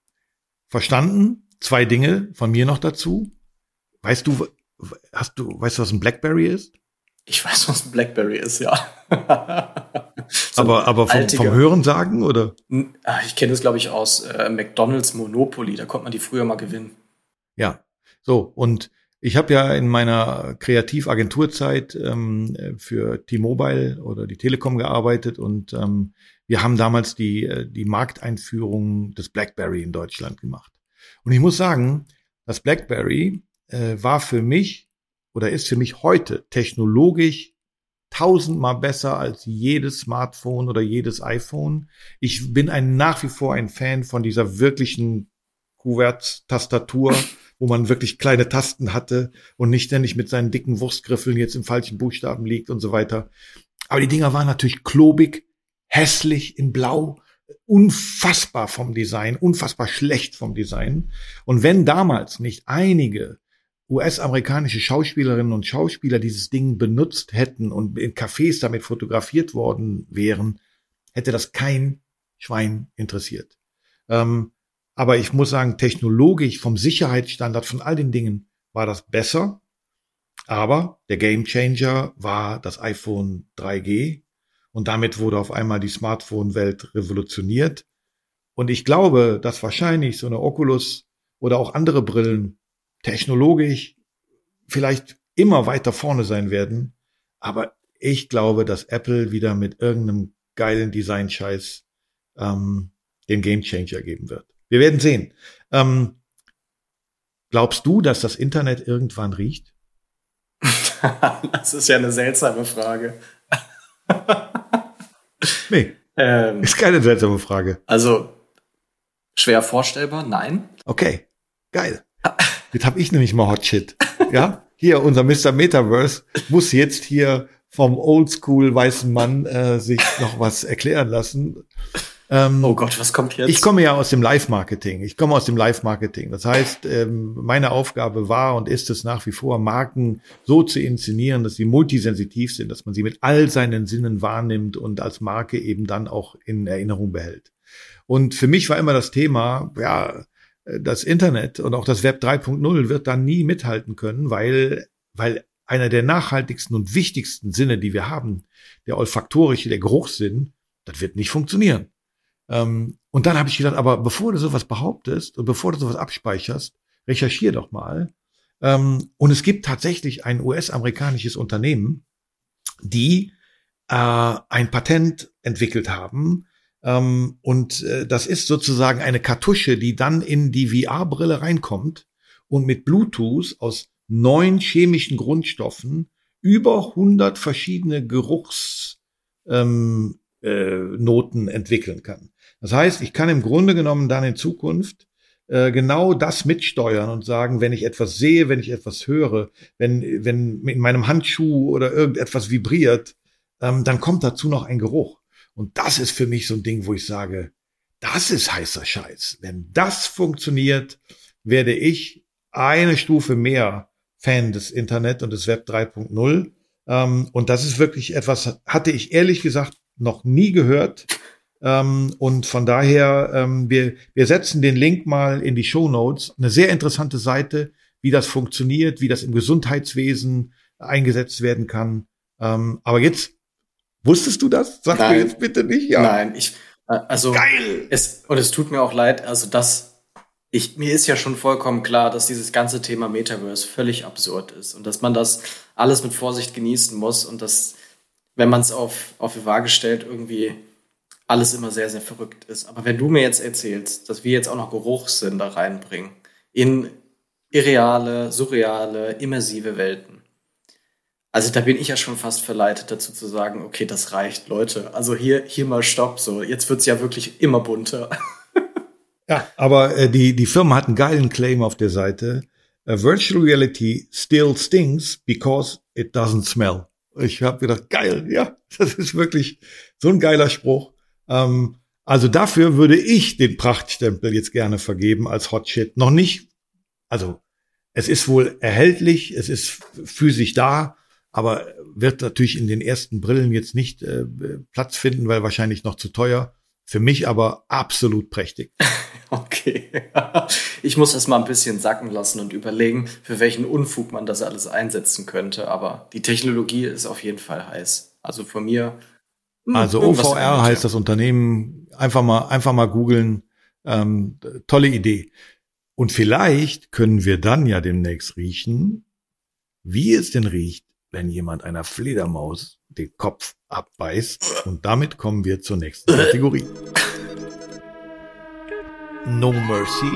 verstanden, zwei Dinge von mir noch dazu. Weißt du, hast du, weißt du, was ein Blackberry ist? Ich weiß, was ein Blackberry ist, ja. so aber aber vom, vom Hören sagen, oder? Ah, ich kenne das, glaube ich, aus äh, McDonalds Monopoly. Da konnte man die früher mal gewinnen. Ja, so. Und ich habe ja in meiner Kreativagenturzeit ähm, für T-Mobile oder die Telekom gearbeitet und ähm, wir haben damals die, äh, die Markteinführung des BlackBerry in Deutschland gemacht. Und ich muss sagen, das BlackBerry äh, war für mich oder ist für mich heute technologisch tausendmal besser als jedes Smartphone oder jedes iPhone. Ich bin ein nach wie vor ein Fan von dieser wirklichen Kuvert-Tastatur, wo man wirklich kleine Tasten hatte und nicht ständig mit seinen dicken Wurstgriffeln jetzt im falschen Buchstaben liegt und so weiter. Aber die Dinger waren natürlich klobig, hässlich in Blau, unfassbar vom Design, unfassbar schlecht vom Design. Und wenn damals nicht einige US-amerikanische Schauspielerinnen und Schauspieler dieses Ding benutzt hätten und in Cafés damit fotografiert worden wären, hätte das kein Schwein interessiert. Ähm, aber ich muss sagen, technologisch vom Sicherheitsstandard von all den Dingen war das besser. Aber der Gamechanger war das iPhone 3G und damit wurde auf einmal die Smartphone-Welt revolutioniert. Und ich glaube, dass wahrscheinlich so eine Oculus oder auch andere Brillen technologisch vielleicht immer weiter vorne sein werden. Aber ich glaube, dass Apple wieder mit irgendeinem geilen Design-Scheiß ähm, den Gamechanger geben wird. Wir werden sehen. Ähm, glaubst du, dass das Internet irgendwann riecht? das ist ja eine seltsame Frage. nee. Ähm, ist keine seltsame Frage. Also schwer vorstellbar, nein. Okay, geil. Jetzt habe ich nämlich mal Hot Shit. Ja, hier unser Mr. Metaverse muss jetzt hier vom Oldschool weißen Mann äh, sich noch was erklären lassen. Ähm, oh Gott, was kommt jetzt? Ich komme ja aus dem Live-Marketing. Ich komme aus dem Live-Marketing. Das heißt, ähm, meine Aufgabe war und ist es nach wie vor, Marken so zu inszenieren, dass sie multisensitiv sind, dass man sie mit all seinen Sinnen wahrnimmt und als Marke eben dann auch in Erinnerung behält. Und für mich war immer das Thema, ja, das Internet und auch das Web 3.0 wird da nie mithalten können, weil, weil einer der nachhaltigsten und wichtigsten Sinne, die wir haben, der olfaktorische, der Geruchssinn, das wird nicht funktionieren. Ähm, und dann habe ich gedacht, aber bevor du sowas behauptest und bevor du sowas abspeicherst, recherchier doch mal. Ähm, und es gibt tatsächlich ein US-amerikanisches Unternehmen, die äh, ein Patent entwickelt haben, ähm, und äh, das ist sozusagen eine Kartusche, die dann in die VR-Brille reinkommt und mit Bluetooth aus neun chemischen Grundstoffen über 100 verschiedene Geruchsnoten ähm, äh, entwickeln kann. Das heißt, ich kann im Grunde genommen dann in Zukunft äh, genau das mitsteuern und sagen, wenn ich etwas sehe, wenn ich etwas höre, wenn, wenn in meinem Handschuh oder irgendetwas vibriert, ähm, dann kommt dazu noch ein Geruch. Und das ist für mich so ein Ding, wo ich sage, das ist heißer Scheiß. Wenn das funktioniert, werde ich eine Stufe mehr Fan des Internet und des Web 3.0. Ähm, und das ist wirklich etwas, hatte ich ehrlich gesagt noch nie gehört. Ähm, und von daher, ähm, wir, wir setzen den Link mal in die Show Notes. Eine sehr interessante Seite, wie das funktioniert, wie das im Gesundheitswesen eingesetzt werden kann. Ähm, aber jetzt Wusstest du das? Sag Nein. mir jetzt bitte nicht ja. Nein, ich, äh, also. Geil! Es, und es tut mir auch leid, also das, ich, mir ist ja schon vollkommen klar, dass dieses ganze Thema Metaverse völlig absurd ist und dass man das alles mit Vorsicht genießen muss und dass, wenn man es auf, auf die Waage stellt, irgendwie alles immer sehr, sehr verrückt ist. Aber wenn du mir jetzt erzählst, dass wir jetzt auch noch Geruchssinn da reinbringen, in irreale, surreale, immersive Welten, also da bin ich ja schon fast verleitet dazu zu sagen, okay, das reicht, Leute. Also hier, hier mal Stopp. So, jetzt wird's ja wirklich immer bunter. ja, aber äh, die, die Firma hat einen geilen Claim auf der Seite. uh, Virtual Reality still stings because it doesn't smell. Ich habe gedacht, geil, ja, das ist wirklich so ein geiler Spruch. Ähm, also dafür würde ich den Prachtstempel jetzt gerne vergeben als Hot Shit. Noch nicht, also es ist wohl erhältlich, es ist physisch da, aber wird natürlich in den ersten Brillen jetzt nicht äh, Platz finden, weil wahrscheinlich noch zu teuer. Für mich aber absolut prächtig. Okay. Ich muss das mal ein bisschen sacken lassen und überlegen, für welchen Unfug man das alles einsetzen könnte. Aber die Technologie ist auf jeden Fall heiß. Also von mir. Hm, also OVR heißt das Unternehmen. Einfach mal, einfach mal googeln. Ähm, tolle Idee. Und vielleicht können wir dann ja demnächst riechen, wie es denn riecht, wenn jemand einer Fledermaus den Kopf abbeißt. Und damit kommen wir zur nächsten Kategorie. No Mercy.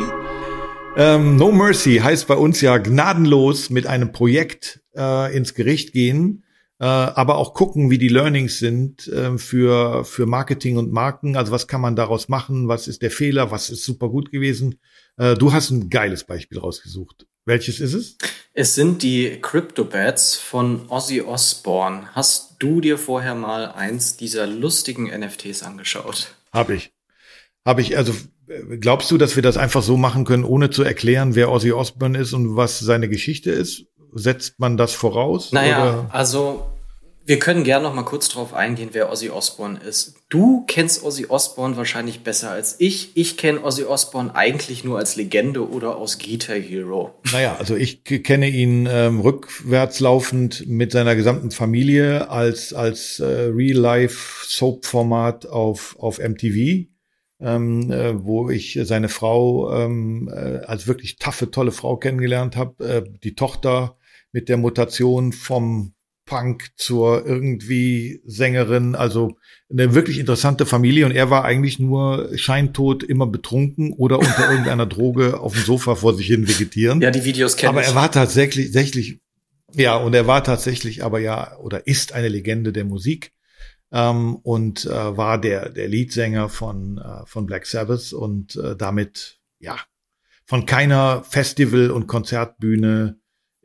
Ähm, no Mercy heißt bei uns ja gnadenlos mit einem Projekt äh, ins Gericht gehen, äh, aber auch gucken, wie die Learnings sind äh, für, für Marketing und Marken. Also was kann man daraus machen? Was ist der Fehler? Was ist super gut gewesen? Äh, du hast ein geiles Beispiel rausgesucht. Welches ist es? Es sind die Crypto-Bats von Ozzy Osbourne. Hast du dir vorher mal eins dieser lustigen NFTs angeschaut? Hab ich. Hab ich, also glaubst du, dass wir das einfach so machen können, ohne zu erklären, wer Ozzy Osbourne ist und was seine Geschichte ist? Setzt man das voraus? Naja, oder? also wir können gerne noch mal kurz drauf eingehen, wer Ozzy Osbourne ist. Du kennst Ozzy Osbourne wahrscheinlich besser als ich. Ich kenne Ozzy Osbourne eigentlich nur als Legende oder aus Guitar Hero. Naja, also ich kenne ihn ähm, rückwärts laufend mit seiner gesamten Familie als als äh, Real-Life-Soap-Format auf auf MTV. Ähm, äh, wo ich seine Frau ähm, äh, als wirklich taffe, tolle Frau kennengelernt habe. Äh, die Tochter mit der Mutation vom Punk zur irgendwie Sängerin, also eine wirklich interessante Familie und er war eigentlich nur scheintot, immer betrunken oder unter irgendeiner Droge auf dem Sofa vor sich hin vegetieren. Ja, die Videos kennen Aber er war tatsächlich, tatsächlich, ja, und er war tatsächlich aber ja oder ist eine Legende der Musik ähm, und äh, war der der Leadsänger von äh, von Black Sabbath und äh, damit ja von keiner Festival und Konzertbühne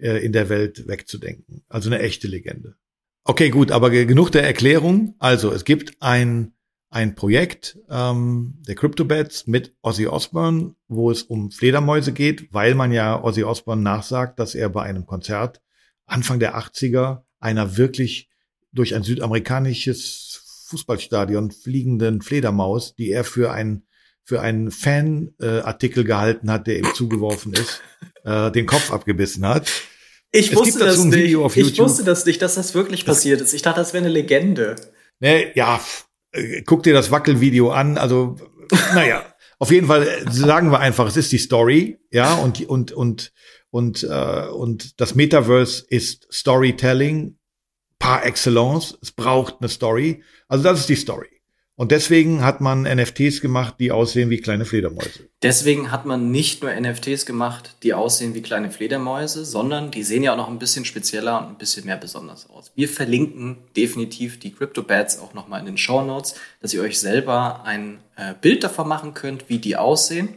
äh, in der Welt wegzudenken. Also eine echte Legende. Okay, gut, aber genug der Erklärung. Also es gibt ein, ein Projekt ähm, der CryptoBats mit Ozzy Osbourne, wo es um Fledermäuse geht, weil man ja Ozzy Osbourne nachsagt, dass er bei einem Konzert Anfang der 80er einer wirklich durch ein südamerikanisches Fußballstadion fliegenden Fledermaus, die er für ein für einen Fanartikel äh, gehalten hat, der ihm zugeworfen ist, äh, den Kopf abgebissen hat. Ich wusste das nicht. Ich wusste das nicht, dass das wirklich passiert ist. Ich dachte, das wäre eine Legende. Ne, ja, äh, guck dir das Wackelvideo an. Also, naja, auf jeden Fall äh, sagen wir einfach, es ist die Story, ja, und und und und äh, und das Metaverse ist Storytelling par excellence. Es braucht eine Story. Also das ist die Story. Und deswegen hat man NFTs gemacht, die aussehen wie kleine Fledermäuse. Deswegen hat man nicht nur NFTs gemacht, die aussehen wie kleine Fledermäuse, sondern die sehen ja auch noch ein bisschen spezieller und ein bisschen mehr besonders aus. Wir verlinken definitiv die CryptoBats auch nochmal in den Show Notes, dass ihr euch selber ein äh, Bild davon machen könnt, wie die aussehen.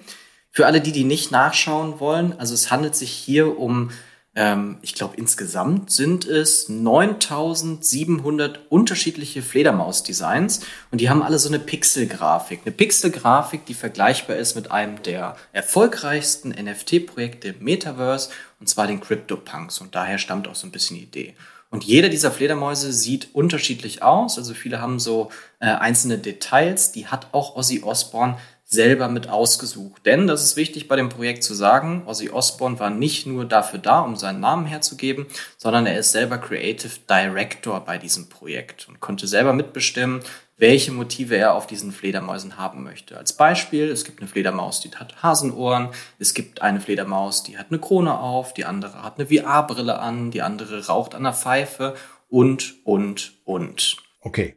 Für alle, die die nicht nachschauen wollen, also es handelt sich hier um ähm, ich glaube, insgesamt sind es 9700 unterschiedliche Fledermaus-Designs und die haben alle so eine Pixel-Grafik. Eine Pixel-Grafik, die vergleichbar ist mit einem der erfolgreichsten NFT-Projekte im Metaverse und zwar den CryptoPunks und daher stammt auch so ein bisschen die Idee. Und jeder dieser Fledermäuse sieht unterschiedlich aus. Also viele haben so äh, einzelne Details. Die hat auch Ozzy Osbourne selber mit ausgesucht. Denn, das ist wichtig bei dem Projekt zu sagen, Ozzy Osbourne war nicht nur dafür da, um seinen Namen herzugeben, sondern er ist selber Creative Director bei diesem Projekt und konnte selber mitbestimmen, welche Motive er auf diesen Fledermäusen haben möchte. Als Beispiel, es gibt eine Fledermaus, die hat Hasenohren, es gibt eine Fledermaus, die hat eine Krone auf, die andere hat eine VR-Brille an, die andere raucht an der Pfeife und, und, und. Okay.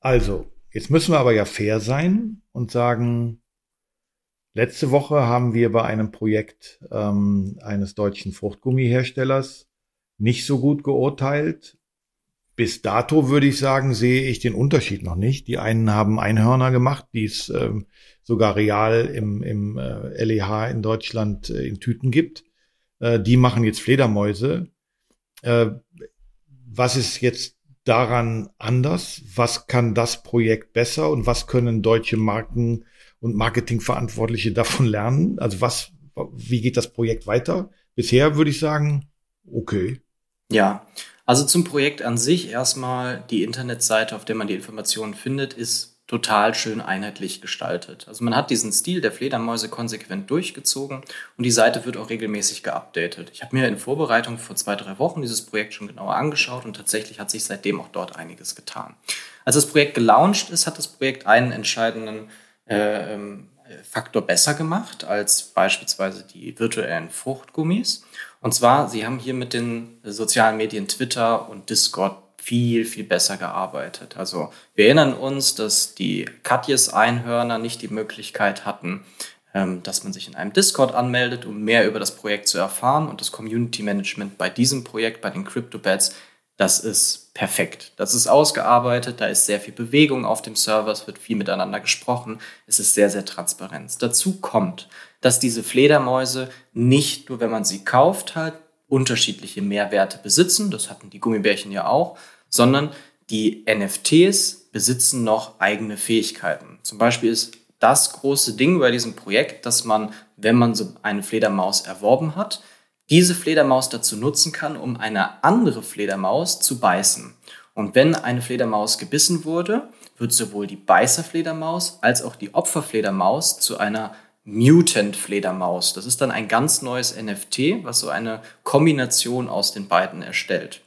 Also, Jetzt müssen wir aber ja fair sein und sagen, letzte Woche haben wir bei einem Projekt ähm, eines deutschen Fruchtgummiherstellers nicht so gut geurteilt. Bis dato würde ich sagen, sehe ich den Unterschied noch nicht. Die einen haben Einhörner gemacht, die es ähm, sogar real im, im äh, LEH in Deutschland äh, in Tüten gibt. äh, die machen jetzt Fledermäuse. Äh, was ist jetzt daran anders? Was kann das Projekt besser und was können deutsche Marken und Marketingverantwortliche davon lernen? Also was, wie geht das Projekt weiter? Bisher würde ich sagen, okay. Ja, also zum Projekt an sich erstmal die Internetseite, auf der man die Informationen findet, ist total schön einheitlich gestaltet. Also man hat diesen Stil der Fledermäuse konsequent durchgezogen und die Seite wird auch regelmäßig geupdatet. Ich habe mir in Vorbereitung vor zwei, drei Wochen dieses Projekt schon genauer angeschaut und tatsächlich hat sich seitdem auch dort einiges getan. Als das Projekt gelauncht ist, hat das Projekt einen entscheidenden äh, ähm, Faktor besser gemacht als beispielsweise die virtuellen Fruchtgummis. Und zwar, sie haben hier mit den sozialen Medien Twitter und Discord viel, viel besser gearbeitet. Also wir erinnern uns, dass die Katjes Einhörner nicht die Möglichkeit hatten, ähm, dass man sich in einem Discord anmeldet, um mehr über das Projekt zu erfahren. Und das Community Management bei diesem Projekt, bei den CryptoBats, das ist perfekt. Das ist ausgearbeitet, da ist sehr viel Bewegung auf dem Server, es wird viel miteinander gesprochen, es ist sehr, sehr transparent. Dazu kommt, dass diese Fledermäuse nicht nur, wenn man sie kauft, halt unterschiedliche Mehrwerte besitzen, das hatten die Gummibärchen ja auch, sondern die NFTs besitzen noch eigene Fähigkeiten. Zum Beispiel ist das große Ding bei diesem Projekt, dass man, wenn man so eine Fledermaus erworben hat, diese Fledermaus dazu nutzen kann, um eine andere Fledermaus zu beißen. Und wenn eine Fledermaus gebissen wurde, wird sowohl die Beißerfledermaus als auch die Opferfledermaus zu einer Mutant-Fledermaus. Das ist dann ein ganz neues NFT, was so eine Kombination aus den beiden erstellt.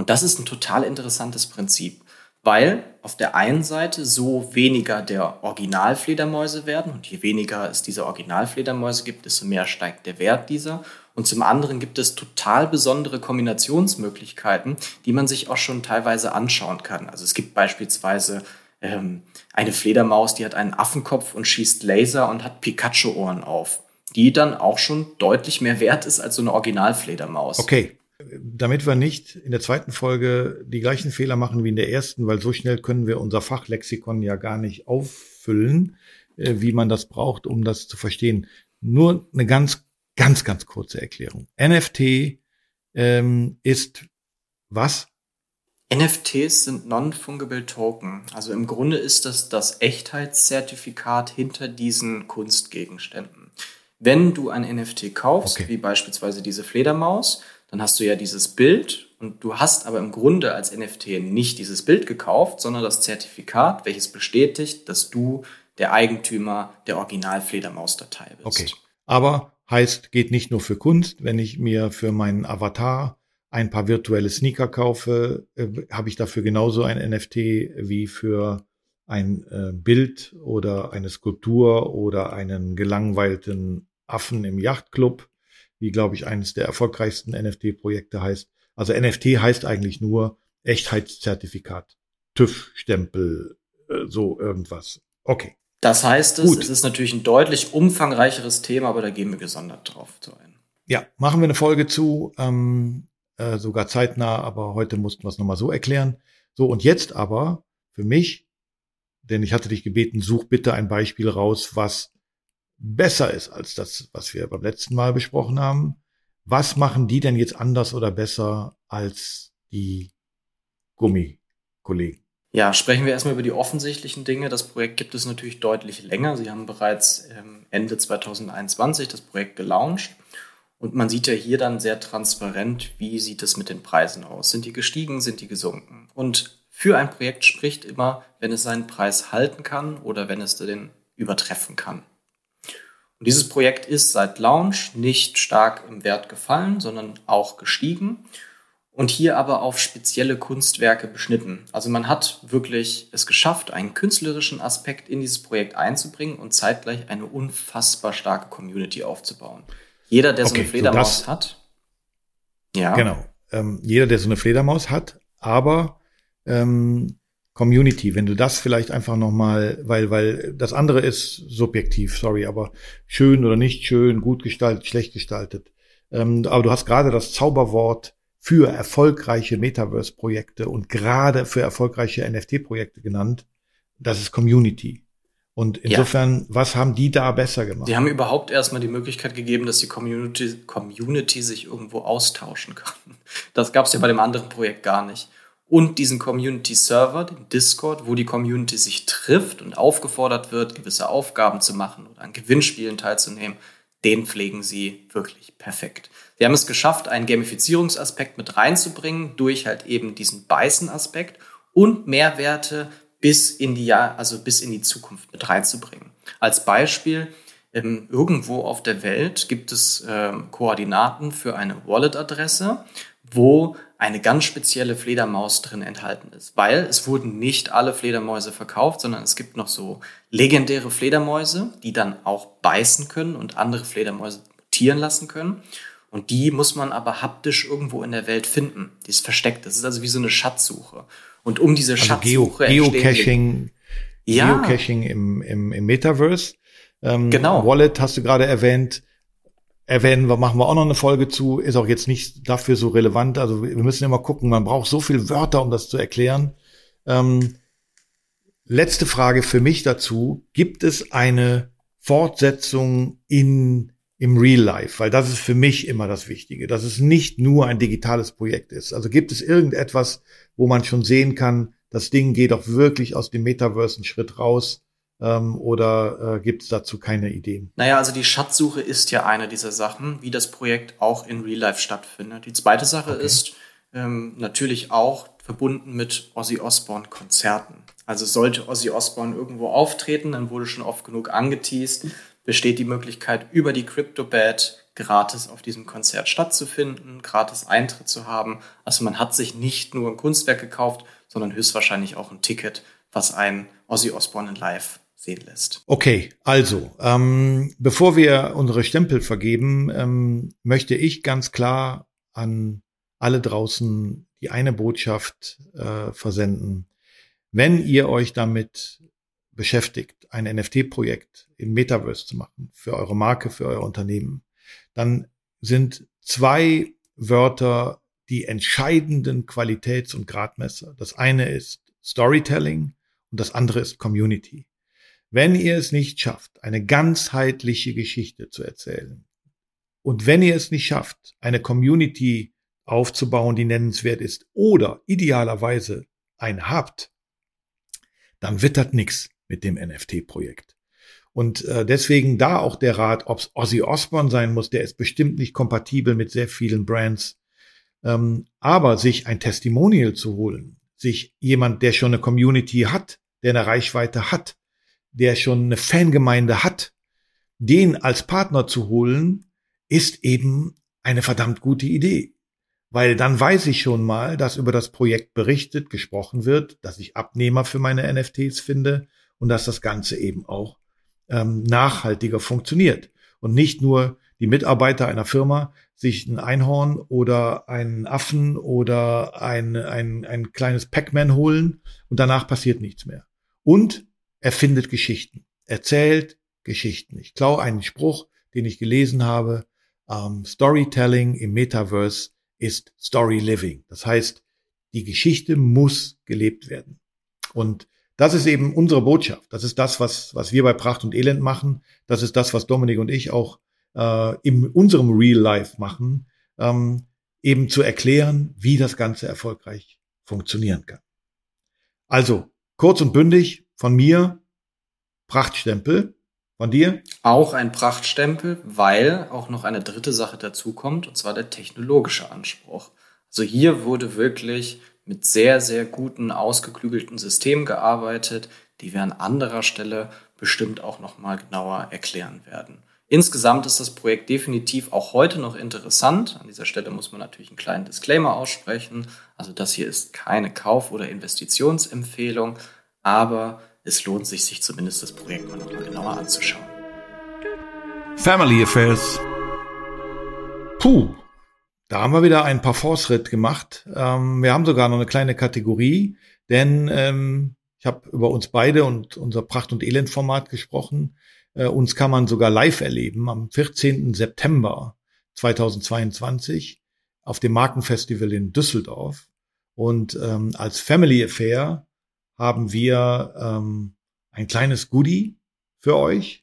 Und das ist ein total interessantes Prinzip, weil auf der einen Seite so weniger der Originalfledermäuse werden und je weniger es diese Originalfledermäuse gibt, desto mehr steigt der Wert dieser. Und zum anderen gibt es total besondere Kombinationsmöglichkeiten, die man sich auch schon teilweise anschauen kann. Also es gibt beispielsweise ähm, eine Fledermaus, die hat einen Affenkopf und schießt Laser und hat Pikachu-Ohren auf, die dann auch schon deutlich mehr wert ist als so eine Originalfledermaus. Okay, damit wir nicht in der zweiten Folge die gleichen Fehler machen wie in der ersten, weil so schnell können wir unser Fachlexikon ja gar nicht auffüllen, äh, wie man das braucht, um das zu verstehen. Nur eine ganz, ganz, ganz kurze Erklärung. NFT ähm, ist was? NFTs sind Non-Fungible Token. Also im Grunde ist das das Echtheitszertifikat hinter diesen Kunstgegenständen. Wenn du ein NFT kaufst, okay. wie beispielsweise diese Fledermaus, dann hast du ja dieses Bild und du hast aber im Grunde als NFT nicht dieses Bild gekauft, sondern das Zertifikat, welches bestätigt, dass du der Eigentümer der Original-Fledermaus-Datei bist. Okay. Aber heißt, geht nicht nur für Kunst. Wenn ich mir für meinen Avatar ein paar virtuelle Sneaker kaufe, äh, habe ich dafür genauso ein NFT wie für ein äh, Bild oder eine Skulptur oder einen gelangweilten Affen im Yachtclub wie glaube ich eines der erfolgreichsten NFT-Projekte heißt. Also NFT heißt eigentlich nur Echtheitszertifikat, TÜV-Stempel, äh, so irgendwas. Okay. Das heißt es, Gut. es ist natürlich ein deutlich umfangreicheres Thema, aber da gehen wir gesondert drauf zu ein. Ja, machen wir eine Folge zu, ähm, äh, sogar zeitnah, aber heute mussten wir es nochmal so erklären. So, und jetzt aber für mich, denn ich hatte dich gebeten, such bitte ein Beispiel raus, was besser ist als das, was wir beim letzten Mal besprochen haben. Was machen die denn jetzt anders oder besser als die Gummikollegen? Ja, sprechen wir erstmal über die offensichtlichen Dinge. Das Projekt gibt es natürlich deutlich länger. Sie haben bereits ähm, Ende 2021 das Projekt gelauncht. Und man sieht ja hier dann sehr transparent, wie sieht es mit den Preisen aus. Sind die gestiegen, sind die gesunken? Und für ein Projekt spricht immer, wenn es seinen Preis halten kann oder wenn es den übertreffen kann. Und dieses Projekt ist seit Launch nicht stark im Wert gefallen, sondern auch gestiegen und hier aber auf spezielle Kunstwerke beschnitten. Also man hat wirklich es geschafft, einen künstlerischen Aspekt in dieses Projekt einzubringen und zeitgleich eine unfassbar starke Community aufzubauen. Jeder, der okay, so eine Fledermaus so das, hat, ja. Genau. Ähm, jeder, der so eine Fledermaus hat, aber ähm, Community, wenn du das vielleicht einfach nochmal, weil, weil das andere ist subjektiv, sorry, aber schön oder nicht schön, gut gestaltet, schlecht gestaltet. Ähm, aber du hast gerade das Zauberwort für erfolgreiche Metaverse-Projekte und gerade für erfolgreiche NFT-Projekte genannt. Das ist Community. Und insofern, ja. was haben die da besser gemacht? Die haben überhaupt erstmal die Möglichkeit gegeben, dass die Community, Community sich irgendwo austauschen kann. Das gab es ja bei dem anderen Projekt gar nicht. Und diesen Community Server, den Discord, wo die Community sich trifft und aufgefordert wird, gewisse Aufgaben zu machen oder an Gewinnspielen teilzunehmen, den pflegen sie wirklich perfekt. Sie haben es geschafft, einen Gamifizierungsaspekt mit reinzubringen durch halt eben diesen Beißen-Aspekt und Mehrwerte bis in die Jahr, also bis in die Zukunft mit reinzubringen. Als Beispiel, ähm, irgendwo auf der Welt gibt es ähm, Koordinaten für eine Wallet-Adresse, wo eine ganz spezielle Fledermaus drin enthalten ist, weil es wurden nicht alle Fledermäuse verkauft, sondern es gibt noch so legendäre Fledermäuse, die dann auch beißen können und andere Fledermäuse mutieren lassen können. Und die muss man aber haptisch irgendwo in der Welt finden. Die ist versteckt. Das ist also wie so eine Schatzsuche. Und um diese also Schatzsuche Geo Geocaching, ja. Geocaching im, im, im Metaverse. Ähm, genau. Wallet hast du gerade erwähnt. Erwähnen wir, machen wir auch noch eine Folge zu. Ist auch jetzt nicht dafür so relevant. Also wir müssen immer gucken. Man braucht so viele Wörter, um das zu erklären. Ähm, letzte Frage für mich dazu. Gibt es eine Fortsetzung in im Real Life, weil das ist für mich immer das Wichtige, dass es nicht nur ein digitales Projekt ist. Also gibt es irgendetwas, wo man schon sehen kann, das Ding geht auch wirklich aus dem Metaverse einen Schritt raus ähm, oder äh, gibt es dazu keine Ideen? Naja, also die Schatzsuche ist ja eine dieser Sachen, wie das Projekt auch in Real Life stattfindet. Die zweite Sache okay. ist ähm, natürlich auch verbunden mit Ozzy Osbourne Konzerten. Also sollte Ozzy Osbourne irgendwo auftreten, dann wurde schon oft genug angeteased, besteht die Möglichkeit, über die CryptoBad gratis auf diesem Konzert stattzufinden, gratis Eintritt zu haben. Also man hat sich nicht nur ein Kunstwerk gekauft, sondern höchstwahrscheinlich auch ein Ticket, was ein Ozzy Osbourne in Live sehen lässt. Okay, also ähm, bevor wir unsere Stempel vergeben, ähm, möchte ich ganz klar an alle draußen die eine Botschaft äh, versenden. Wenn ihr euch damit beschäftigt, ein NFT-Projekt im Metaverse zu machen, für eure Marke, für euer Unternehmen, dann sind zwei Wörter die entscheidenden Qualitäts- und Gradmesser. Das eine ist Storytelling und das andere ist Community. Wenn ihr es nicht schafft, eine ganzheitliche Geschichte zu erzählen und wenn ihr es nicht schafft, eine Community aufzubauen, die nennenswert ist oder idealerweise ein habt, dann wittert nichts mit dem NFT-Projekt. Und äh, deswegen da auch der Rat, ob es Ozzy Osbourne sein muss, der ist bestimmt nicht kompatibel mit sehr vielen Brands. Ähm, aber sich ein Testimonial zu holen, sich jemand, der schon eine Community hat, der eine Reichweite hat, der schon eine Fangemeinde hat, den als Partner zu holen, ist eben eine verdammt gute Idee. Weil dann weiß ich schon mal, dass über das Projekt berichtet, gesprochen wird, dass ich Abnehmer für meine NFTs finde und dass das Ganze eben auch ähm, nachhaltiger funktioniert und nicht nur die Mitarbeiter einer Firma sich ein Einhorn oder einen Affen oder ein, ein, ein kleines Pac-Man holen und danach passiert nichts mehr. Und er findet Geschichten, erzählt Geschichten. Ich klaue einen Spruch, den ich gelesen habe. Ähm, Storytelling im Metaverse ist Story Living. Das heißt, die Geschichte muss gelebt werden. Und das ist eben unsere Botschaft. Das ist das, was, was wir bei Pracht und Elend machen. Das ist das, was Dominik und ich auch äh, in unserem Real Life machen, ähm, eben zu erklären, wie das Ganze erfolgreich funktionieren kann. Also, kurz und bündig von mir, Prachtstempel. Von dir? Auch ein Prachtstempel, weil auch noch eine dritte Sache dazukommt, und zwar der technologische Anspruch. Also hier wurde wirklich mit sehr, sehr guten, ausgeklügelten Systemen gearbeitet, die wir an anderer Stelle bestimmt auch nochmal genauer erklären werden. Insgesamt ist das Projekt definitiv auch heute noch interessant. An dieser Stelle muss man natürlich einen kleinen Disclaimer aussprechen. Also das hier ist keine Kauf- oder Investitionsempfehlung, aber es lohnt sich, sich zumindest das Projekt mal nochmal genauer anzuschauen. Family Affairs. Puh, da haben wir wieder einen Parforce-Ritt gemacht. Ähm, wir haben sogar noch eine kleine Kategorie, denn ähm, ich habe über uns beide und unser Pracht- und Elend-Format gesprochen. Äh, uns kann man sogar live erleben am 14. September 2022 auf dem Markenfestival in Düsseldorf. Und ähm, als Family Affair haben wir ähm, ein kleines Goodie für euch.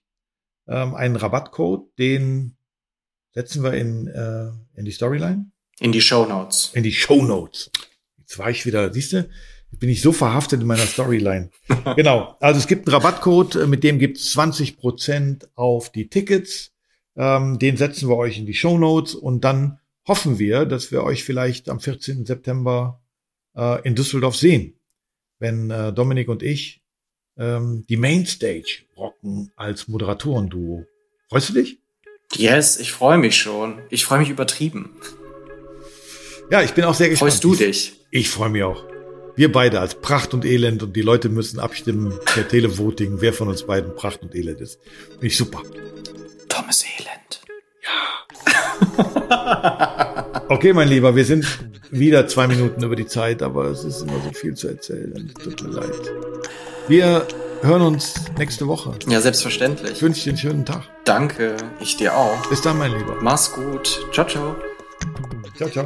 Ähm, einen Rabattcode, den setzen wir in, äh, in die Storyline. In die Show Notes. In die Show Notes. Jetzt war ich wieder, siehst du, bin ich so verhaftet in meiner Storyline. genau. Also es gibt einen Rabattcode, äh, mit dem gibt es 20 Prozent auf die Tickets. Ähm, den setzen wir euch in die Show Notes und dann hoffen wir, dass wir euch vielleicht am 14. September äh, in Düsseldorf sehen, wenn äh, Dominik und ich ähm, die Mainstage rocken als Moderatoren-Duo. Freust du dich? Yes, ich freue mich schon. Ich freue mich übertrieben. Ja, ich bin auch sehr gespannt. Freust du dich? Ich freue mich auch. Wir beide als Pracht und Elend und die Leute müssen abstimmen per Televoting, wer von uns beiden Pracht und Elend ist. Bin ich super. Thomas Elend. Ja. okay, mein Lieber, wir sind wieder zwei Minuten über die Zeit, aber es ist immer so viel zu erzählen. Tut mir leid. Wir hören uns nächste Woche. Ja, selbstverständlich. Ich wünsche dir einen schönen Tag. Danke, ich dir auch. Bis dann, mein Lieber. Mach's gut. Ciao, ciao. Ciao, ciao.